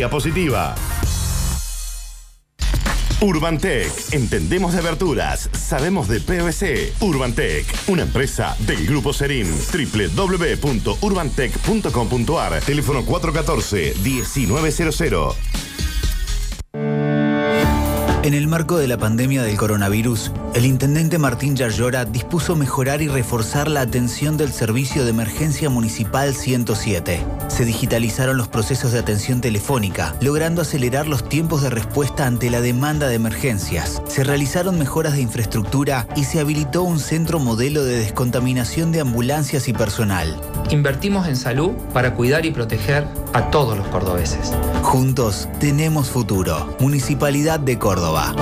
energía positiva. Urbantec. Entendemos de aberturas, sabemos de PVC. Urbantec, una empresa del Grupo Serín. www.urbantec.com.ar. Teléfono 414-1900. En el marco de la pandemia del coronavirus, el intendente Martín Yarlora dispuso mejorar y reforzar la atención del Servicio de Emergencia Municipal 107. Se digitalizaron los procesos de atención telefónica, logrando acelerar los tiempos de respuesta ante la demanda de emergencias. Se realizaron mejoras de infraestructura y se habilitó un centro modelo de descontaminación de ambulancias y personal. Invertimos en salud para cuidar y proteger a todos los cordobeses. Juntos tenemos futuro. Municipalidad de Córdoba.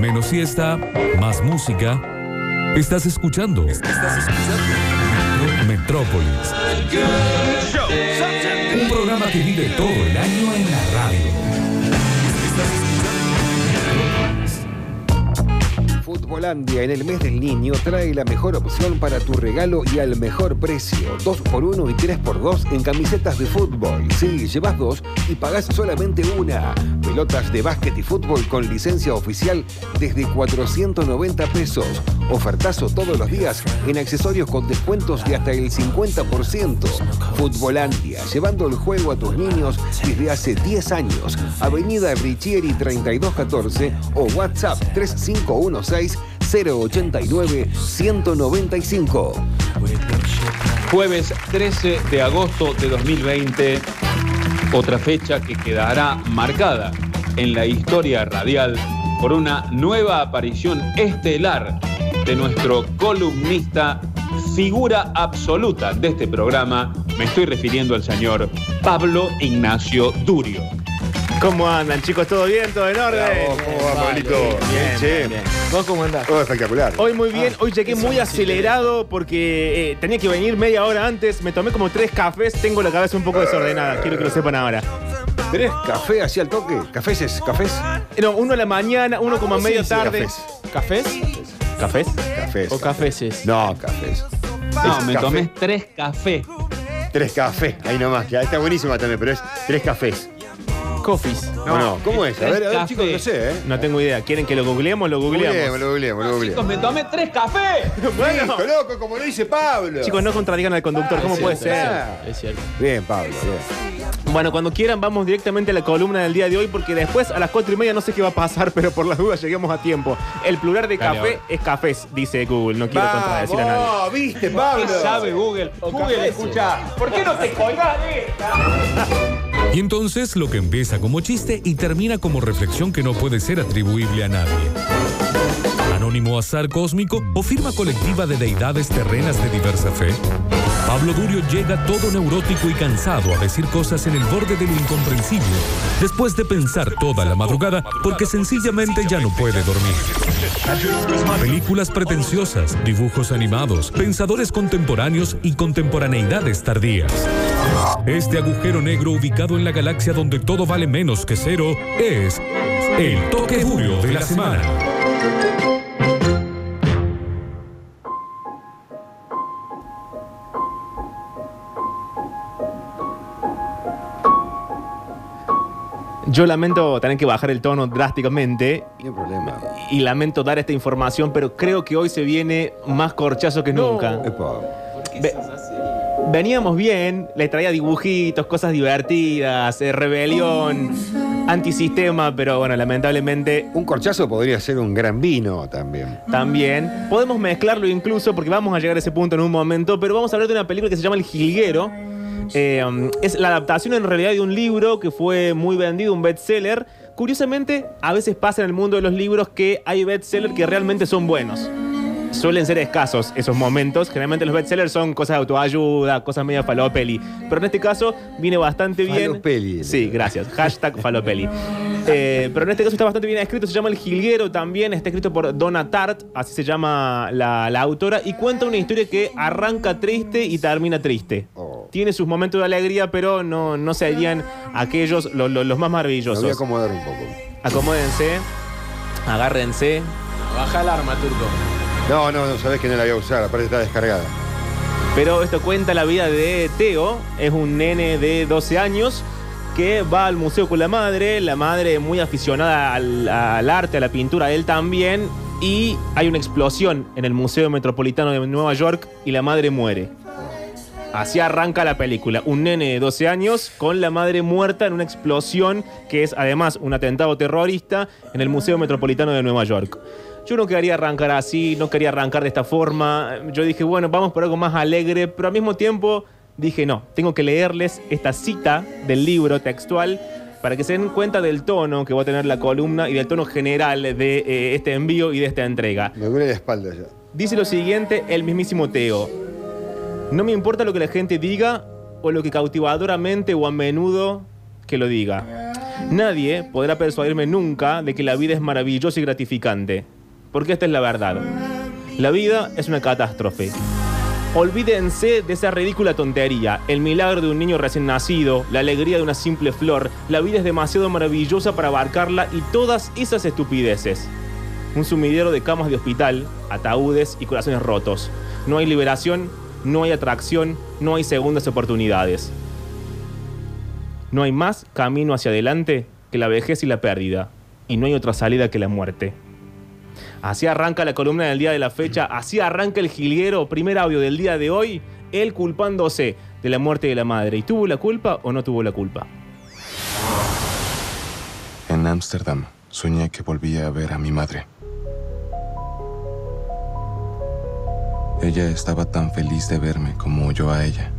Menos siesta, más música. Estás escuchando. Estás escuchando. Metrópolis. Un programa que vive todo el año en la radio. Futbolandia en el mes del niño trae la mejor opción para tu regalo y al mejor precio. 2x1 y 3x2 en camisetas de fútbol. Sí, llevas dos y pagás solamente una. Pelotas de básquet y fútbol con licencia oficial desde 490 pesos. Ofertazo todos los días en accesorios con descuentos de hasta el 50%. Futbolandia, llevando el juego a tus niños desde hace 10 años. Avenida Richieri 3214 o WhatsApp 3516 089 195. Jueves 13 de agosto de 2020, otra fecha que quedará marcada en la historia radial por una nueva aparición estelar de nuestro columnista, figura absoluta de este programa. Me estoy refiriendo al señor Pablo Ignacio Durio. ¿Cómo andan, chicos? ¿Todo bien? ¿Todo en orden? ¿Cómo va, Pablito? Bien, che. bien, bien. ¿Vos cómo andás? Todo espectacular. Hoy muy bien, hoy llegué muy acelerado porque eh, tenía que venir media hora antes, me tomé como tres cafés, tengo la cabeza un poco desordenada, quiero que lo sepan ahora. ¿Tenés café así al toque? ¿Cafés? ¿Cafés? No, uno a la mañana, uno como a Sí, media sí, tarde. cafés. ¿Cafés? ¿Cafés? Cafés. ¿O cafeses? No, cafés. No, Es me café. tomé tres cafés. Tres cafés, ahí nomás. Ya está buenísima también, pero es tres cafés. Coffees. No, no, ¿cómo es? A ver, a ver, chicos, no sé, ¿eh? No tengo idea. ¿Quieren que lo googleemos? Lo googleamos. Googleemos, lo googleemos, lo Chicos, googleemos. me tomé tres cafés. Bueno, Listo, loco, como lo dice Pablo. chicos, no contradigan al conductor, ¿cómo Ah, puede sí, ser? Es cierto. Bien, Pablo, bien. Bueno, cuando quieran vamos directamente a la columna del día de hoy porque después a las cuatro y media no sé qué va a pasar, pero por las dudas lleguemos a tiempo. El plural de Dale, café ahora. es cafés, dice Google. No quiero contradecir a nadie. Vamos, ¿viste, Pablo? ¿Qué sabe Google? Google, escucha. ¿Por qué no te colgás de esta? Y entonces lo que empieza como chiste y termina como reflexión que no puede ser atribuible a nadie. Anónimo azar cósmico o firma colectiva de deidades terrenas de diversa fe. Pablo Durio llega todo neurótico y cansado a decir cosas en el borde de lo incomprensible, después de pensar toda la madrugada porque sencillamente ya no puede dormir. Películas pretenciosas, dibujos animados, pensadores contemporáneos y contemporaneidades tardías. Este agujero negro ubicado en la galaxia donde todo vale menos que cero es el toque duro de la semana. Yo lamento tener que bajar el tono drásticamente No hay problema. y lamento dar esta información, pero creo que hoy se viene más corchazo que nunca. Epa. Ve- veníamos bien, les traía dibujitos, cosas divertidas, eh, rebelión, antisistema, pero bueno, lamentablemente Un corchazo podría ser un gran vino también. también. Podemos mezclarlo incluso porque vamos a llegar a ese punto en un momento, pero vamos a hablar de una película que se llama El Jilguero. Eh, um, es la adaptación en realidad de un libro que fue muy vendido, un bestseller. Curiosamente, a veces pasa en el mundo de los libros que hay bestsellers que realmente son buenos. Suelen ser escasos esos momentos. Generalmente los bestsellers son cosas de autoayuda, cosas medio falopeli. Pero en este caso viene bastante bien. Falopeli. Sí, gracias. Hashtag falopeli. Eh, pero en este caso está bastante bien escrito. Se llama El Jilguero también. Está escrito por Donna Tart, así se llama la, la autora. Y cuenta una historia que arranca triste y termina triste. Oh. Tiene sus momentos de alegría, pero no, no serían aquellos lo- lo- los más Me maravillosos. voy a acomodar un poco. Acomódense, agárrense. Baja el arma, turco. No, no, no sabés que no la voy a usar, aparte está descargada. Pero esto cuenta la vida de Teo, es un nene de 12 años que va al museo con la madre, la madre muy aficionada al, al arte, a la pintura, él también, y hay una explosión en el Museo Metropolitano de Nueva York y la madre muere. Así arranca la película. Un nene de 12 años con la madre muerta en una explosión que es además un atentado terrorista en el Museo Metropolitano de Nueva York. Yo no quería arrancar así, no quería arrancar de esta forma. Yo dije, bueno, vamos por algo más alegre, pero al mismo tiempo dije, no, tengo que leerles esta cita del libro textual para que se den cuenta del tono que va a tener la columna y del tono general de eh, este envío y de esta entrega. Me duele la espalda ya. Dice lo siguiente el mismísimo Teo. No me importa lo que la gente diga o lo que cautivadoramente o a menudo que lo diga. Nadie podrá persuadirme nunca de que la vida es maravillosa y gratificante. Porque esta es la verdad. La vida es una catástrofe. Olvídense de esa ridícula tontería, el milagro de un niño recién nacido, la alegría de una simple flor. La vida es demasiado maravillosa para abarcarla y todas esas estupideces. Un sumidero de camas de hospital, ataúdes y corazones rotos. No hay liberación, no hay atracción, no hay segundas oportunidades. No hay más camino hacia adelante que la vejez y la pérdida. Y no hay otra salida que la muerte. Así arranca la columna del día de la fecha, así arranca el jilguero, primer audio del día de hoy, él culpándose de la muerte de la madre. ¿Y tuvo la culpa o no tuvo la culpa? En Ámsterdam soñé que volvía a ver a mi madre. Ella estaba tan feliz de verme como yo a ella.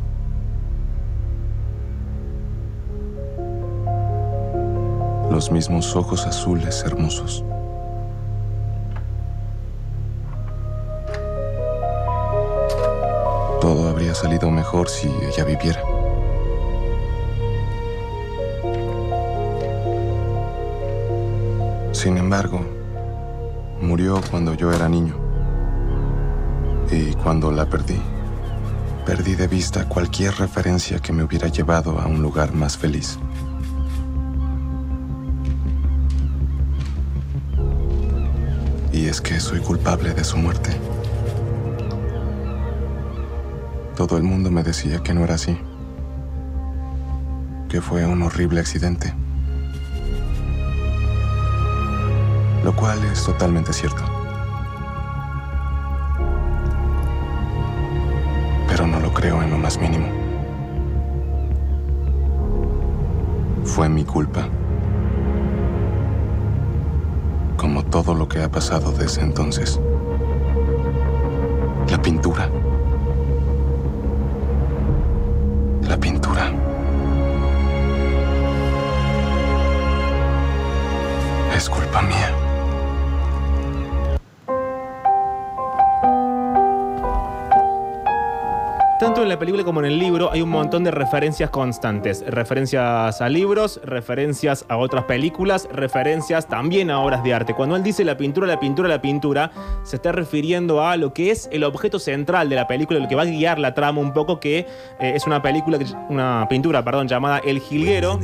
Los mismos ojos azules hermosos. Todo habría salido mejor si ella viviera. Sin embargo, murió cuando yo era niño. Y cuando la perdí, perdí de vista cualquier referencia que me hubiera llevado a un lugar más feliz. Y es que soy culpable de su muerte. Todo el mundo me decía que no era así. Que fue un horrible accidente. Lo cual es totalmente cierto. Pasado desde entonces. La pintura. Tanto en la película como en el libro hay un montón de referencias constantes. Referencias a libros, referencias a otras películas, referencias también a obras de arte. Cuando él dice la pintura, la pintura, la pintura, se está refiriendo a lo que es el objeto central de la película, lo que va a guiar la trama un poco, que eh, es una película, una pintura, perdón, llamada El Jilguero.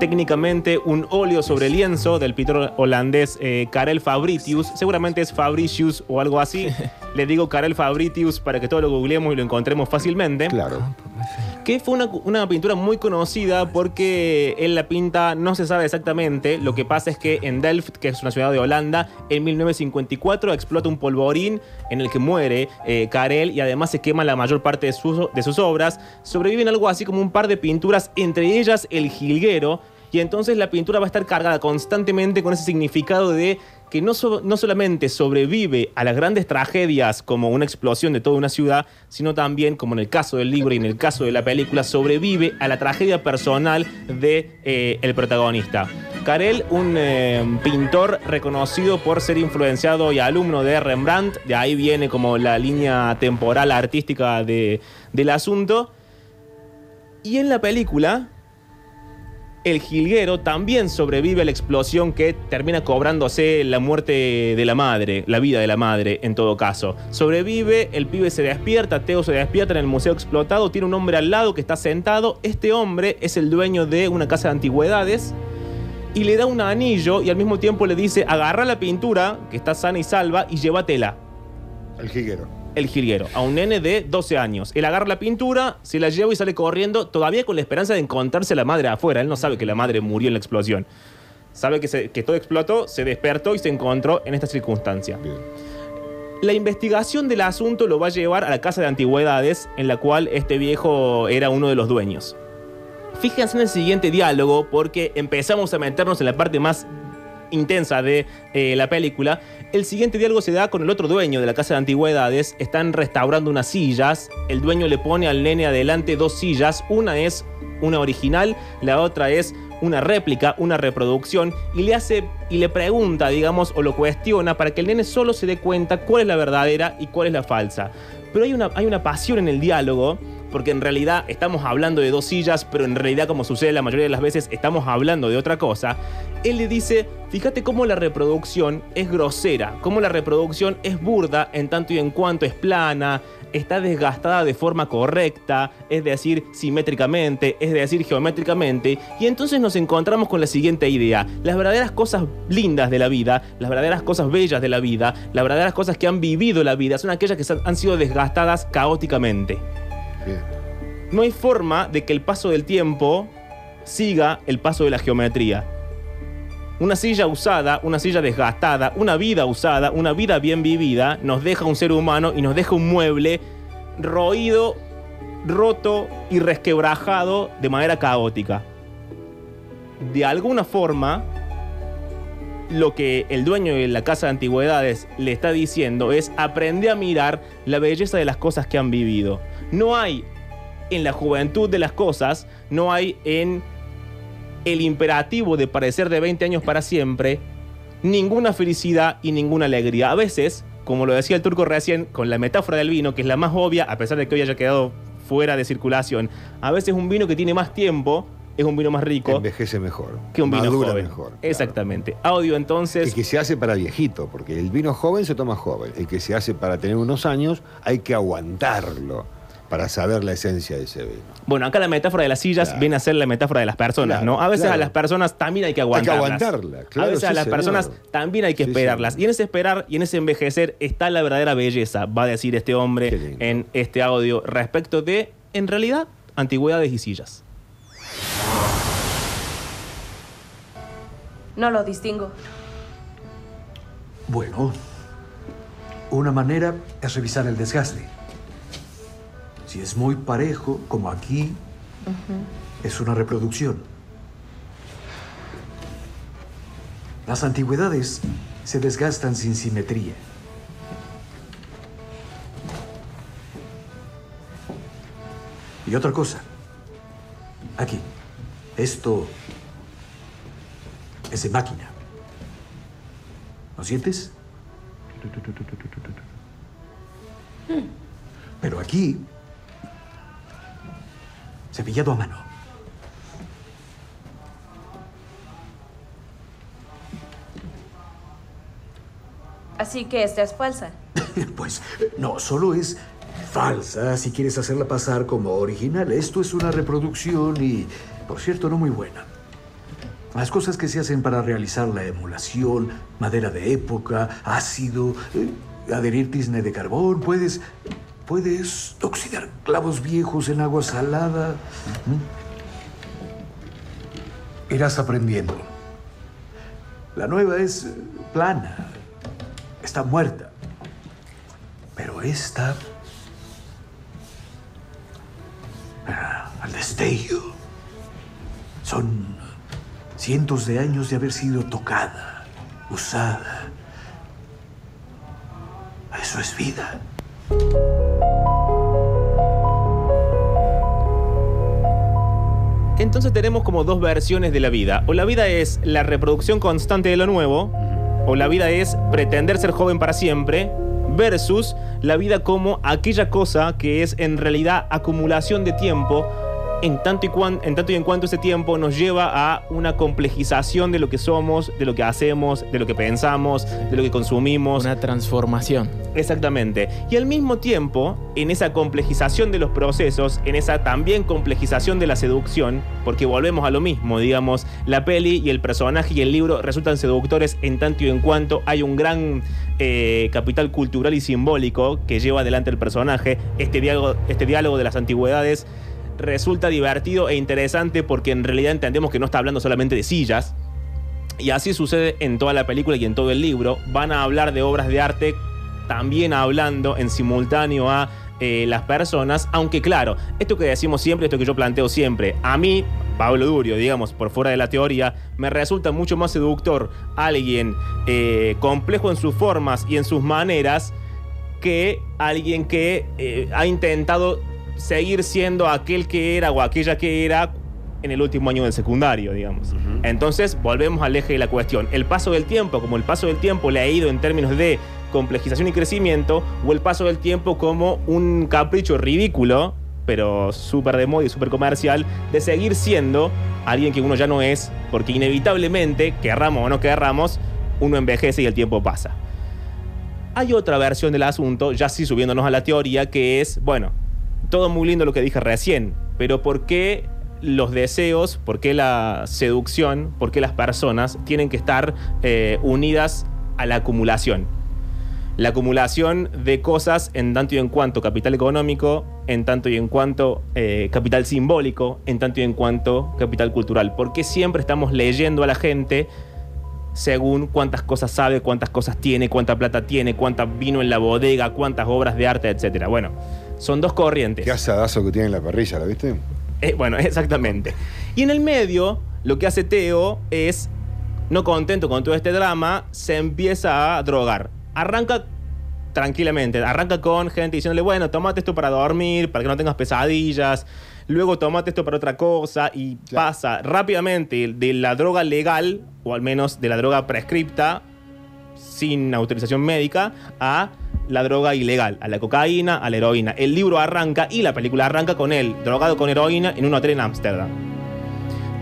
Técnicamente un óleo sobre lienzo del pintor holandés eh, Karel Fabritius. Seguramente es Fabricius o algo así. Le digo Karel Fabritius para que todo lo googleemos y lo encontremos fácilmente. Claro. Que fue una, una pintura muy conocida porque él la pinta, no se sabe exactamente. Lo que pasa es que en Delft, que es una ciudad de Holanda, en 1954 explota un polvorín en el que muere eh, Karel y además se quema la mayor parte de sus, de sus obras. Sobreviven algo así como un par de pinturas, entre ellas El Jilguero. Y entonces la pintura va a estar cargada constantemente con ese significado de que no, no solamente sobrevive a las grandes tragedias como una explosión de toda una ciudad, sino también, como en el caso del libro y en el caso de la película, sobrevive a la tragedia personal de eh, el protagonista. Karel, un eh, pintor reconocido por ser influenciado y alumno de Rembrandt, de ahí viene como la línea temporal artística de- del asunto. Y en la película, el jilguero también sobrevive a la explosión que termina cobrándose la muerte de la madre, la vida de la madre en todo caso. Sobrevive, el pibe se despierta, Teo se despierta en el museo explotado, tiene un hombre al lado que está sentado, este hombre es el dueño de una casa de antigüedades y le da un anillo y al mismo tiempo le dice agarra la pintura que está sana y salva y llévatela. El jiguero. El jilguero, a un nene de 12 años. Él agarra la pintura, se la lleva y sale corriendo, todavía con la esperanza de encontrarse a la madre afuera. Él no sabe que la madre murió en la explosión. Sabe que, se- que todo explotó, se despertó y se encontró en esta circunstancia. La investigación del asunto lo va a llevar a la casa de antigüedades en la cual este viejo era uno de los dueños. Fíjense en el siguiente diálogo porque empezamos a meternos en la parte más intensa de eh, la película. El siguiente diálogo se da con el otro dueño de la casa de antigüedades. Están restaurando unas sillas. El dueño le pone al nene adelante dos sillas. Una es una original, la otra es una réplica, una reproducción, y le hace y le pregunta, digamos, o lo cuestiona para que el nene solo se dé cuenta cuál es la verdadera y cuál es la falsa. Pero hay una, hay una pasión en el diálogo, porque en realidad estamos hablando de dos sillas, pero en realidad, como sucede la mayoría de las veces, estamos hablando de otra cosa. Él le dice, fíjate cómo la reproducción es grosera, cómo la reproducción es burda en tanto y en cuanto es plana, está desgastada de forma correcta, es decir, simétricamente, es decir, geométricamente, y entonces nos encontramos con la siguiente idea. Las verdaderas cosas lindas de la vida, las verdaderas cosas bellas de la vida, las verdaderas cosas que han vivido la vida, son aquellas que han sido desgastadas caóticamente. No hay forma de que el paso del tiempo siga el paso de la geometría. Una silla usada, una silla desgastada, una vida usada, una vida bien vivida, nos deja un ser humano y nos deja un mueble roído, roto y resquebrajado de manera caótica. De alguna forma, lo que el dueño de la casa de antigüedades le está diciendo es aprende a mirar la belleza de las cosas que han vivido. No hay en la juventud de las cosas, no hay en el imperativo de parecer de 20 años para siempre, ninguna felicidad y ninguna alegría. A veces, como lo decía el turco recién, con la metáfora del vino, que es la más obvia, a pesar de que hoy haya quedado fuera de circulación, a veces un vino que tiene más tiempo es un vino más rico Envejece mejor. que un vino joven. mejor. claro. Exactamente. Audio entonces. El que se hace para viejito, porque el vino joven se toma joven. El que se hace para tener unos años, hay que aguantarlo para saber la esencia de ese vino. Bueno, acá la metáfora de las sillas Claro. viene a ser la metáfora de las personas, Claro, ¿no? A veces claro. a las personas también hay que Hay que aguantarlas. aguantarla, claro, a veces a las señor. personas también hay que Sí, esperarlas. señor. Y en ese esperar y en ese envejecer está la verdadera belleza, va a decir este hombre en este audio respecto de, en realidad, antigüedades y sillas. No lo distingo. Bueno, una manera es revisar el desgaste. Si es muy parejo, como aquí, es una reproducción. Las antigüedades se desgastan sin simetría. Y otra cosa. Aquí. Esto es de máquina. ¿Lo sientes? Pero aquí, cepillado a mano. Así que esta es falsa. Pues no, solo es falsa si quieres hacerla pasar como original. Esto es una reproducción y, por cierto, no muy buena. Las cosas que se hacen para realizar la emulación, madera de época, ácido, eh, adherir tizne de carbón, puedes, puedes oxidar clavos viejos en agua salada. ¿Mm? Irás aprendiendo. La nueva es eh, plana, está muerta. Pero esta... ah, al destello. Son cientos de años de haber sido tocada, usada. Eso es vida. Entonces tenemos como dos versiones de la vida. O la vida es la reproducción constante de lo nuevo, o la vida es pretender ser joven para siempre, versus la vida como aquella cosa que es en realidad acumulación de tiempo, en tanto y, cuan- en, tanto y en cuanto ese tiempo nos lleva a una complejización de lo que somos, de lo que hacemos, de lo que pensamos, de lo que consumimos. Una transformación. Exactamente. Y al mismo tiempo, en esa complejización de los procesos, en esa también complejización de la seducción, porque volvemos a lo mismo, digamos, la peli y el personaje y el libro resultan seductores en tanto y en cuanto hay un gran eh, capital cultural y simbólico que lleva adelante el personaje. Este diálogo, este diálogo de las antigüedades resulta divertido e interesante porque en realidad entendemos que no está hablando solamente de sillas. Y así sucede en toda la película y en todo el libro. Van a hablar de obras de arte también hablando en simultáneo a eh, las personas, aunque claro, esto que decimos siempre, esto que yo planteo siempre, a mí, Pablo Durio, digamos, por fuera de la teoría, me resulta mucho más seductor alguien eh, complejo en sus formas y en sus maneras que alguien que eh, ha intentado seguir siendo aquel que era o aquella que era en el último año del secundario, digamos. Entonces, volvemos al eje de la cuestión. El paso del tiempo, como el paso del tiempo le ha ido en términos de complejización y crecimiento, o el paso del tiempo como un capricho ridículo, pero súper de moda y súper comercial, de seguir siendo alguien que uno ya no es, porque inevitablemente, querramos o no querramos, uno envejece y el tiempo pasa. Hay otra versión del asunto, ya sí subiéndonos a la teoría, que es, bueno, todo muy lindo lo que dije recién, pero ¿por qué los deseos, por qué la seducción, por qué las personas tienen que estar eh, unidas a la acumulación? La acumulación de cosas en tanto y en cuanto capital económico, en tanto y en cuanto eh, capital simbólico, en tanto y en cuanto capital cultural. ¿Por qué siempre estamos leyendo a la gente según cuántas cosas sabe, cuántas cosas tiene, cuánta plata tiene, cuánta vino en la bodega, cuántas obras de arte, etcétera? Bueno, son dos corrientes. Qué asadazo que tiene en la parrilla, ¿la viste? Eh, bueno, exactamente. Y en el medio, lo que hace Teo es, no contento con todo este drama, se empieza a drogar. Arranca tranquilamente, arranca con gente diciéndole, bueno, tomate esto para dormir, para que no tengas pesadillas, luego tomate esto para otra cosa, y pasa rápidamente de la droga legal, o al menos de la droga prescripta, sin autorización médica, a la droga ilegal, a la cocaína, a la heroína. El libro arranca y la película arranca con él, drogado con heroína en un hotel en Ámsterdam.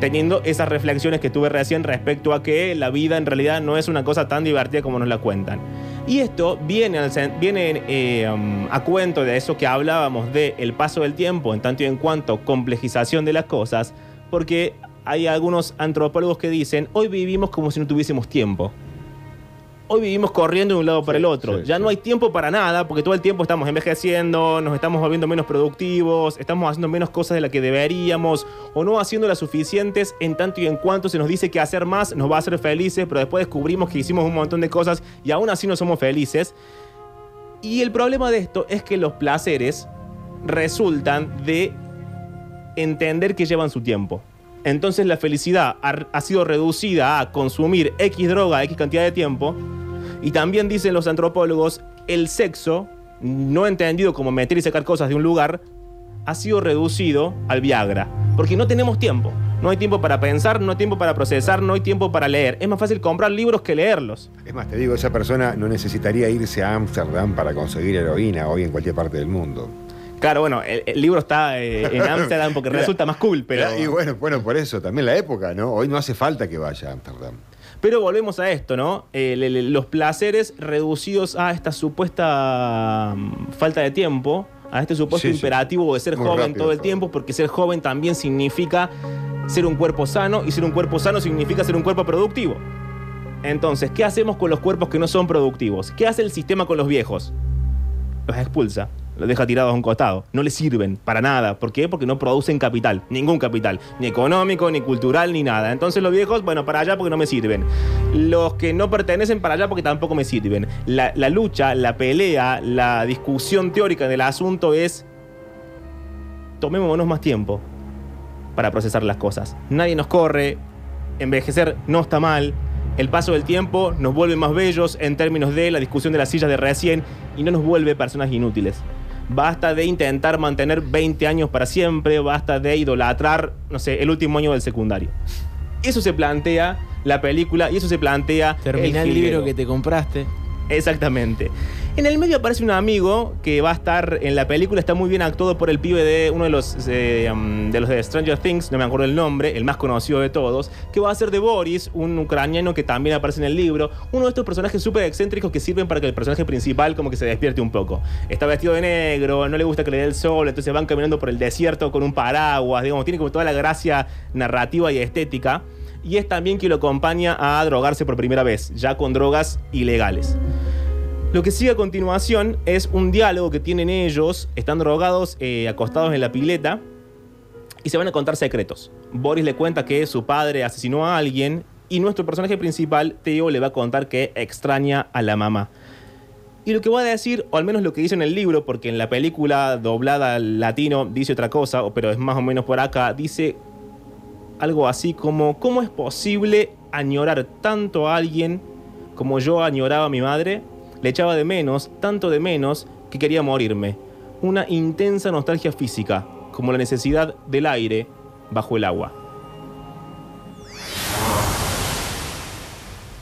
Teniendo esas reflexiones que tuve recién respecto a que la vida en realidad no es una cosa tan divertida como nos la cuentan. Y esto viene, al, viene eh, um, a cuento de eso que hablábamos de el paso del tiempo en tanto y en cuanto complejización de las cosas, porque hay algunos antropólogos que dicen, hoy vivimos como si no tuviésemos tiempo hoy vivimos corriendo de un lado para el otro. ya no hay tiempo para nada porque todo el tiempo estamos envejeciendo, nos estamos volviendo menos productivos, estamos haciendo menos cosas de las que deberíamos o no haciendo las suficientes en tanto y en cuanto se nos dice que hacer más nos va a hacer felices, pero después descubrimos que hicimos un montón de cosas y aún así no somos felices. Y el problema de esto es que los placeres resultan de entender que llevan su tiempo. Entonces la felicidad ha, sido reducida a consumir X droga, X cantidad de tiempo, y también dicen los antropólogos, el sexo, no entendido como meter y sacar cosas de un lugar, ha sido reducido al Viagra. Porque no tenemos tiempo. No hay tiempo para pensar, no hay tiempo para procesar, no hay tiempo para leer. Es más fácil comprar libros que leerlos. Es más, te digo, esa persona no necesitaría irse a Ámsterdam para conseguir heroína hoy en cualquier parte del mundo. Claro, bueno, el, libro está eh, en Ámsterdam porque resulta más cool, pero... Y bueno, bueno, por eso, también la época, ¿no? Hoy no hace falta que vaya a Ámsterdam. Pero volvemos a esto, ¿no? Eh, los placeres reducidos a esta supuesta mm, falta de tiempo, a este supuesto imperativo de ser joven todo el tiempo, porque ser joven también significa ser un cuerpo sano y ser un cuerpo sano significa ser un cuerpo productivo. Entonces, ¿qué hacemos con los cuerpos que no son productivos? ¿Qué hace el sistema con los viejos? Los expulsa los deja tirados a un costado. No les sirven para nada. ¿Por qué? Porque no producen capital, ningún capital, ni económico, ni cultural, ni nada. Entonces los viejos, bueno, para allá porque no me sirven. Los que no pertenecen para allá porque tampoco me sirven. La, lucha, la pelea, la discusión teórica del asunto es, tomémonos más tiempo para procesar las cosas. Nadie nos corre, envejecer no está mal, el paso del tiempo nos vuelve más bellos en términos de la discusión de las sillas de recién y no nos vuelve personas inútiles. Basta de intentar mantener 20 años para siempre, basta de idolatrar, no sé, el último año del secundario. Eso se plantea la película y eso se plantea Termina el, libro que te compraste. Exactamente. En el medio aparece un amigo que va a estar en la película, está muy bien actuado por el pibe de uno de los, eh, um, de los de Stranger Things, no me acuerdo el nombre, el más conocido de todos, que va a ser de Boris, un ucraniano que también aparece en el libro, uno de estos personajes súper excéntricos que sirven para que el personaje principal como que se despierte un poco. Está vestido de negro, no le gusta que le dé el sol, entonces van caminando por el desierto con un paraguas, digamos, tiene como toda la gracia narrativa y estética. Y es también quien lo acompaña a drogarse por primera vez, ya con drogas ilegales. Lo que sigue a continuación es un diálogo que tienen ellos, están drogados, eh, acostados en la pileta, y se van a contar secretos. Boris le cuenta que su padre asesinó a alguien, y nuestro personaje principal, Theo, le va a contar que extraña a la mamá. Y lo que voy a decir, o al menos lo que dice en el libro, porque en la película doblada al latino dice otra cosa, pero es más o menos por acá, dice algo así como, ¿cómo es posible añorar tanto a alguien como yo añoraba a mi madre? Le echaba de menos, tanto de menos, que quería morirme. Una intensa nostalgia física, como la necesidad del aire bajo el agua.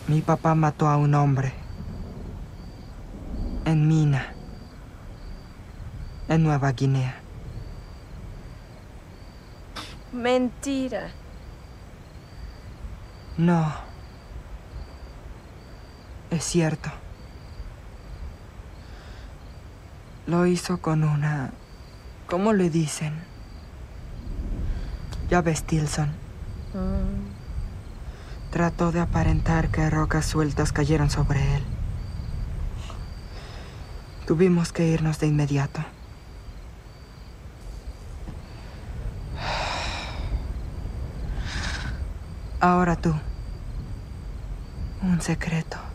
Mi papá mató a un hombre. En Mina. En Nueva Guinea. Mentira. No. Es cierto. Lo hizo con una... ¿Cómo le dicen? Llave Stilson. Mm. Trató de aparentar que rocas sueltas cayeron sobre él. Tuvimos que irnos de inmediato. Ahora tú. Un secreto.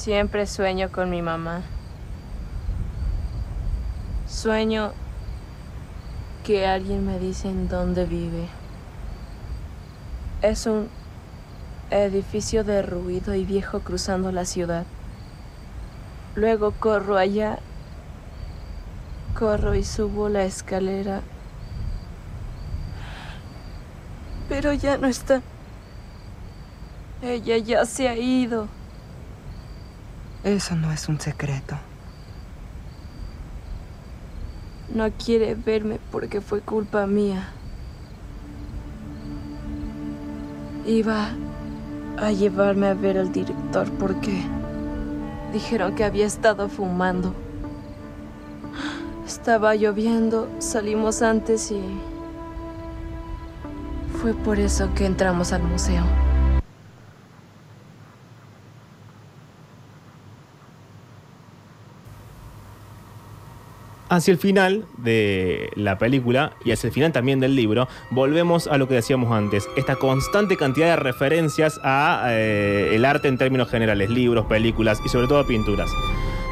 Siempre sueño con mi mamá. Sueño que alguien me dice en dónde vive. Es un edificio derruido y viejo cruzando la ciudad. Luego corro allá. Corro y subo la escalera. Pero ya no está. Ella ya se ha ido. Eso no es un secreto. No quiere verme porque fue culpa mía. Iba a llevarme a ver al director porque dijeron que había estado fumando. Estaba lloviendo, salimos antes y fue por eso que entramos al museo. Hacia el final de la película y hacia el final también del libro, volvemos a lo que decíamos antes, esta constante cantidad de referencias a eh, el arte en términos generales, libros, películas y sobre todo pinturas.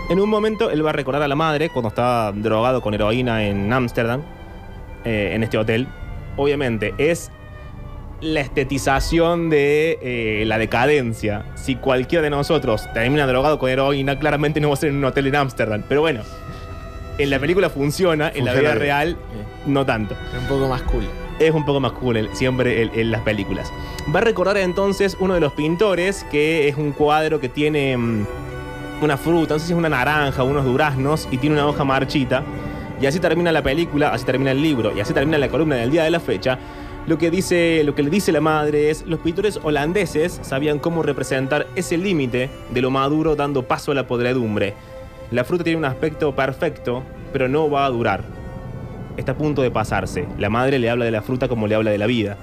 En un momento él va a recordar a la madre cuando estaba drogado con heroína en Ámsterdam, eh, en este hotel. Obviamente es la estetización de eh, la decadencia. Si cualquiera de nosotros termina drogado con heroína, claramente no va a ser en un hotel en Ámsterdam. Pero bueno, en la película funciona, en la Funciona vida bien. real no tanto. Es un poco más cool. Es un poco más cool el- siempre el- en las películas. Va a recordar entonces uno de los pintores que es un cuadro que tiene mm, una fruta, no sé si es una naranja o unos duraznos y tiene una hoja marchita. Y así termina la película, así termina el libro y así termina la columna del día de la fecha. Lo que, dice, lo que le dice la madre es, los pintores holandeses sabían cómo representar ese límite de lo maduro dando paso a la podredumbre. La fruta tiene un aspecto perfecto, pero no va a durar. Está a punto de pasarse. La madre le habla de la fruta como le habla de la vida.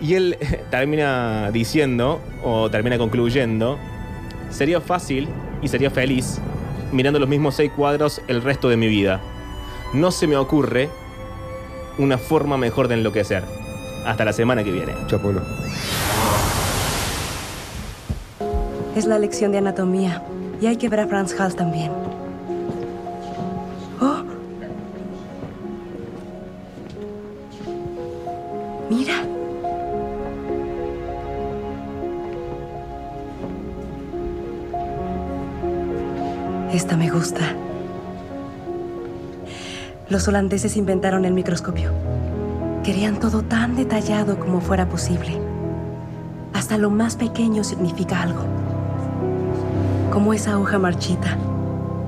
Y él termina diciendo, o termina concluyendo, sería fácil y sería feliz mirando los mismos seis cuadros el resto de mi vida. No se me ocurre una forma mejor de enloquecer. Hasta la semana que viene. Chapolo. Es la lección de anatomía. Y hay que ver a Franz Hals también. ¡Oh! Mira. Esta me gusta. Los holandeses inventaron el microscopio. Querían todo tan detallado como fuera posible. Hasta lo más pequeño significa algo. Como esa hoja marchita.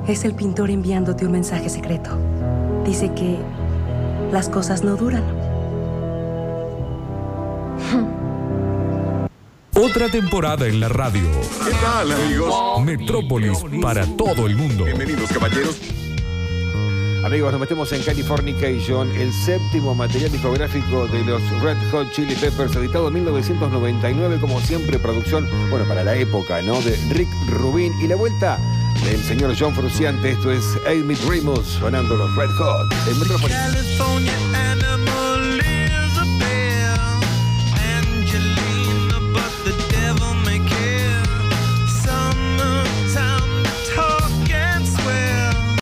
Es el pintor enviándote un mensaje secreto. Dice que las cosas no duran. Otra temporada en la radio. ¿Qué tal, amigos? Metrópolis para todo el mundo. Bienvenidos, caballeros. Amigos, nos metemos en Californication, el séptimo material discográfico de los Red Hot Chili Peppers, editado en 1999, como siempre, producción, bueno, para la época, ¿no? De Rick Rubin y la vuelta del señor John Fruciante. Esto es Amy Remus sonando los Red Hot en Metropolis.